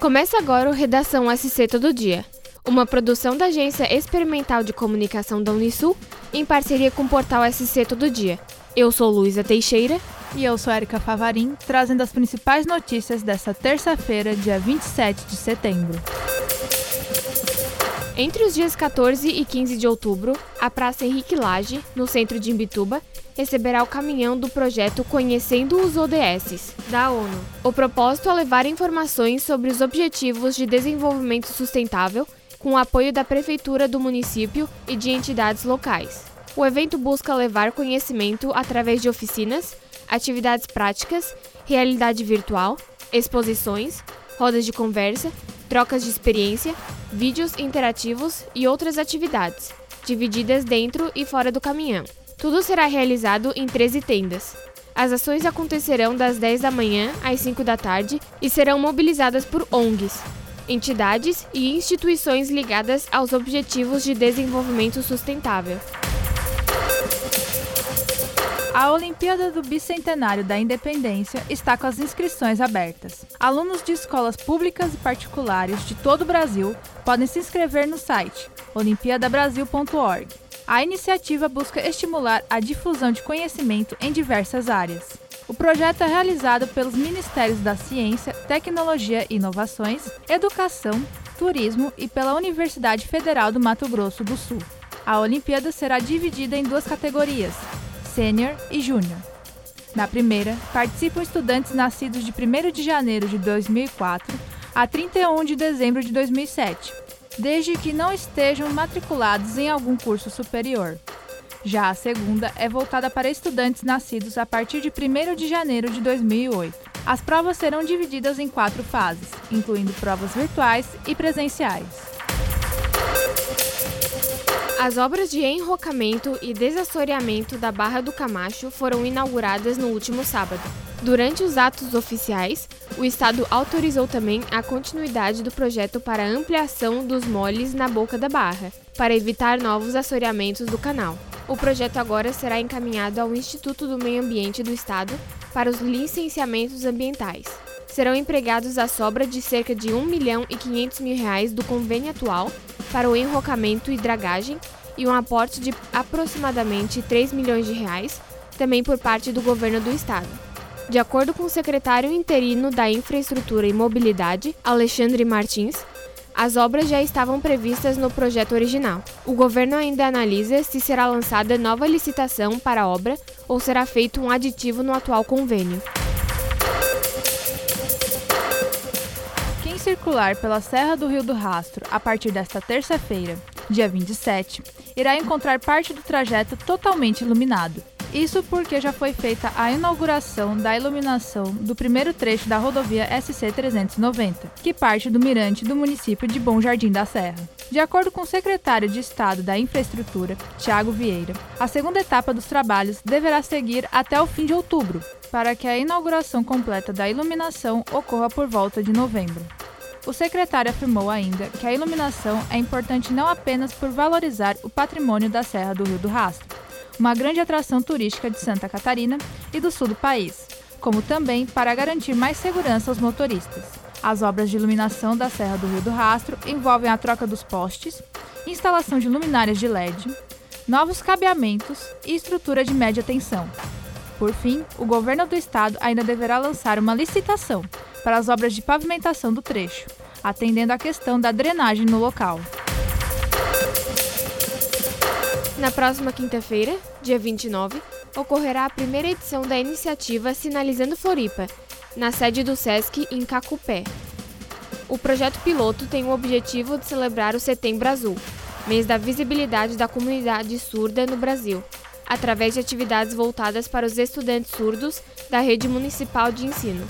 Começa agora o Redação SC Todo Dia, uma produção da Agência Experimental de Comunicação da Unisul em parceria com o portal SC Todo Dia. Eu sou Luísa Teixeira. E eu sou Erika Favarim, trazendo as principais notícias desta terça-feira, dia 27 de setembro. Entre os dias 14 e 15 de outubro, a Praça Henrique Lage, no centro de Imbituba, receberá o caminhão do projeto Conhecendo os ODS, da ONU. O propósito é levar informações sobre os Objetivos de Desenvolvimento Sustentável com o apoio da Prefeitura do município e de entidades locais. O evento busca levar conhecimento através de oficinas, atividades práticas, realidade virtual, exposições, rodas de conversa, trocas de experiência, vídeos interativos e outras atividades, divididas dentro e fora do caminhão. Tudo será realizado em 13 tendas. As ações acontecerão das 10 da manhã às 5 da tarde e serão mobilizadas por ONGs, entidades e instituições ligadas aos Objetivos de Desenvolvimento Sustentável. A Olimpíada do Bicentenário da Independência está com as inscrições abertas. Alunos de escolas públicas e particulares de todo o Brasil podem se inscrever no site olimpiadabrasil.org. A iniciativa busca estimular a difusão de conhecimento em diversas áreas. O projeto é realizado pelos Ministérios da Ciência, Tecnologia e Inovações, Educação, Turismo e pela Universidade Federal do Mato Grosso do Sul. A Olimpíada será dividida em duas categorias: sênior e júnior. Na primeira, participam estudantes nascidos de 1 de janeiro de 2004 a 31 de dezembro de 2007, desde que não estejam matriculados em algum curso superior. Já a segunda é voltada para estudantes nascidos a partir de 1 de janeiro de 2008. As provas serão divididas em quatro fases, incluindo provas virtuais e presenciais. As obras de enrocamento e desassoreamento da Barra do Camacho foram inauguradas no último sábado. Durante os atos oficiais, o Estado autorizou também a continuidade do projeto para ampliação dos moles na boca da barra, para evitar novos assoreamentos do canal. O projeto agora será encaminhado ao Instituto do Meio Ambiente do Estado para os licenciamentos ambientais. Serão empregados a sobra de cerca de 1 milhão e 500 mil reais do convênio atual para o enrocamento e dragagem e um aporte de aproximadamente 3 milhões de reais, também por parte do governo do estado. De acordo com o secretário interino da Infraestrutura e Mobilidade, Alexandre Martins, as obras já estavam previstas no projeto original. O governo ainda analisa se será lançada nova licitação para a obra ou será feito um aditivo no atual convênio. Circular pela Serra do Rio do Rastro a partir desta terça-feira, dia 27, irá encontrar parte do trajeto totalmente iluminado. Isso porque já foi feita a inauguração da iluminação do primeiro trecho da rodovia SC 390, que parte do mirante do município de Bom Jardim da Serra. De acordo com o secretário de Estado da Infraestrutura, Tiago Vieira, a segunda etapa dos trabalhos deverá seguir até o fim de outubro, para que a inauguração completa da iluminação ocorra por volta de novembro. O secretário afirmou ainda que a iluminação é importante não apenas por valorizar o patrimônio da Serra do Rio do Rastro, uma grande atração turística de Santa Catarina e do sul do país, como também para garantir mais segurança aos motoristas. As obras de iluminação da Serra do Rio do Rastro envolvem a troca dos postes, instalação de luminárias de LED, novos cabeamentos e estrutura de média tensão. Por fim, o governo do estado ainda deverá lançar uma licitação para as obras de pavimentação do trecho, atendendo à questão da drenagem no local. Na próxima quinta-feira, dia 29, ocorrerá a primeira edição da iniciativa Sinalizando Floripa, na sede do SESC em Cacupé. O projeto piloto tem o objetivo de celebrar o Setembro Azul, mês da visibilidade da comunidade surda no Brasil, através de atividades voltadas para os estudantes surdos da rede municipal de ensino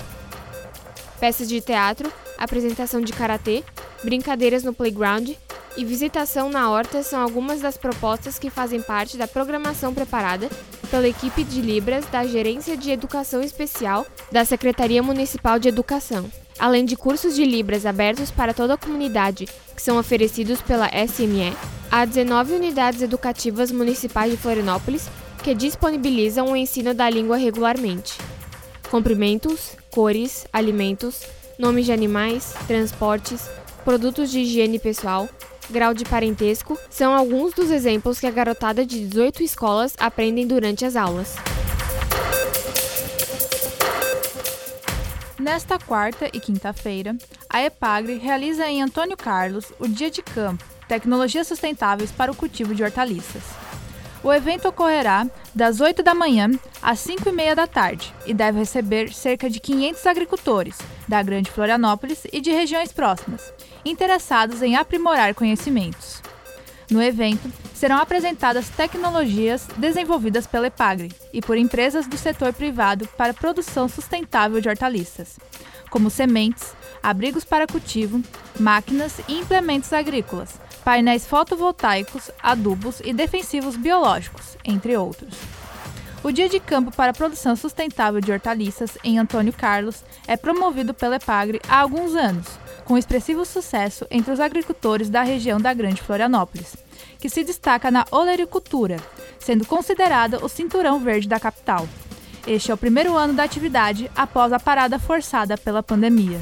peças de teatro, apresentação de karatê, brincadeiras no playground e visitação na horta são algumas das propostas que fazem parte da programação preparada pela equipe de Libras da Gerência de Educação Especial da Secretaria Municipal de Educação. Além de cursos de Libras abertos para toda a comunidade, que são oferecidos pela SME, há 19 unidades educativas municipais de Florianópolis que disponibilizam o ensino da língua regularmente. Comprimentos, cores, alimentos, nomes de animais, transportes, produtos de higiene pessoal, grau de parentesco são alguns dos exemplos que a garotada de 18 escolas aprendem durante as aulas. Nesta quarta e quinta-feira, a EPAGRE realiza em Antônio Carlos o Dia de Campo, Tecnologias Sustentáveis para o Cultivo de Hortaliças. O evento ocorrerá das 8 da manhã às 5 e meia da tarde e deve receber cerca de 500 agricultores da Grande Florianópolis e de regiões próximas, interessados em aprimorar conhecimentos. No evento, serão apresentadas tecnologias desenvolvidas pela EPAGRE e por empresas do setor privado para produção sustentável de hortaliças, como sementes, abrigos para cultivo, máquinas e implementos agrícolas, painéis fotovoltaicos, adubos e defensivos biológicos, entre outros. O Dia de Campo para a Produção Sustentável de Hortaliças em Antônio Carlos é promovido pela EPAGRE há alguns anos, com expressivo sucesso entre os agricultores da região da Grande Florianópolis que se destaca na olericultura, sendo considerada o cinturão verde da capital. Este é o primeiro ano da atividade após a parada forçada pela pandemia.